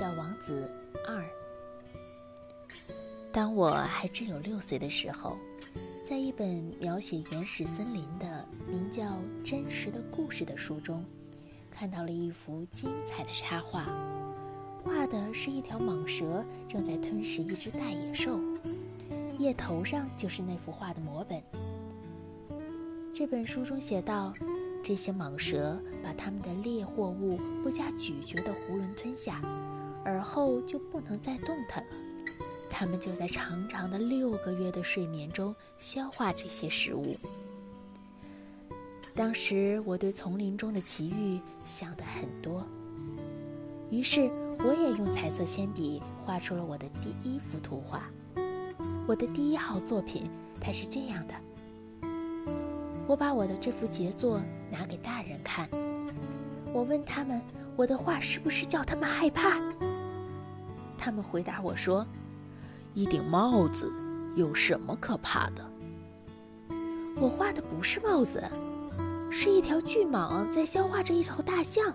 小王子二》。当我还只有六岁的时候，在一本描写原始森林的名叫《真实的故事》的书中，看到了一幅精彩的插画，画的是一条蟒蛇正在吞食一只大野兽，叶头上就是那幅画的摹本。这本书中写道。这些蟒蛇把它们的猎获物不加咀嚼的囫囵吞下，而后就不能再动弹了。它们就在长长的六个月的睡眠中消化这些食物。当时我对丛林中的奇遇想得很多，于是我也用彩色铅笔画出了我的第一幅图画。我的第一号作品，它是这样的。我把我的这幅杰作拿给大人看，我问他们：“我的画是不是叫他们害怕？”他们回答我说：“一顶帽子有什么可怕的？”我画的不是帽子，是一条巨蟒在消化着一头大象。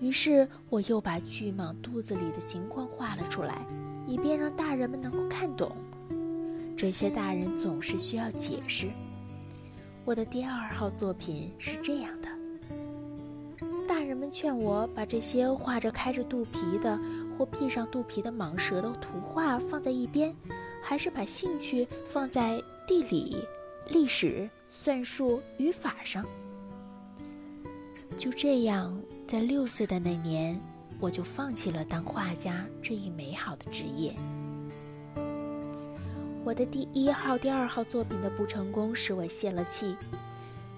于是我又把巨蟒肚子里的情况画了出来，以便让大人们能够看懂。这些大人总是需要解释。我的第二号作品是这样的：大人们劝我把这些画着开着肚皮的或闭上肚皮的蟒蛇的图画放在一边，还是把兴趣放在地理、历史、算术、语法上。就这样，在六岁的那年，我就放弃了当画家这一美好的职业。我的第一号、第二号作品的不成功使我泄了气。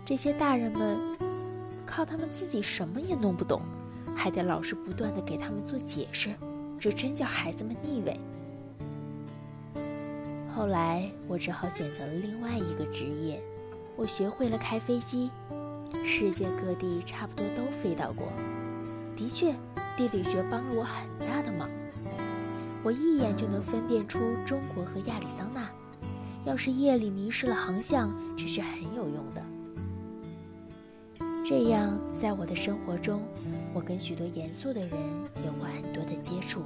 这些大人们靠他们自己什么也弄不懂，还得老师不断的给他们做解释，这真叫孩子们腻味。后来我只好选择了另外一个职业，我学会了开飞机，世界各地差不多都飞到过。的确，地理学帮了我很大的忙。我一眼就能分辨出中国和亚利桑那。要是夜里迷失了航向，这是很有用的。这样，在我的生活中，我跟许多严肃的人有过很多的接触。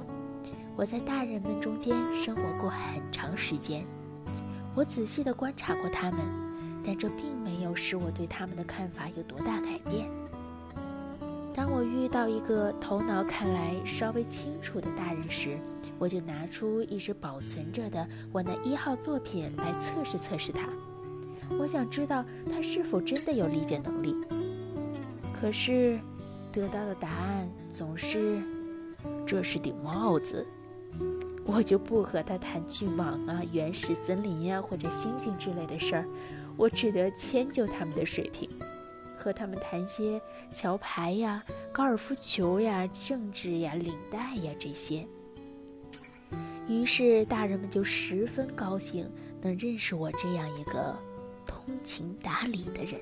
我在大人们中间生活过很长时间，我仔细地观察过他们，但这并没有使我对他们的看法有多大改变。当我遇到一个头脑看来稍微清楚的大人时，我就拿出一直保存着的我那一号作品来测试测试他。我想知道他是否真的有理解能力。可是，得到的答案总是：“这是顶帽子。”我就不和他谈巨蟒啊、原始森林呀或者星星之类的事儿，我只得迁就他们的水平。和他们谈些桥牌呀、高尔夫球呀、政治呀、领带呀这些。于是大人们就十分高兴，能认识我这样一个通情达理的人。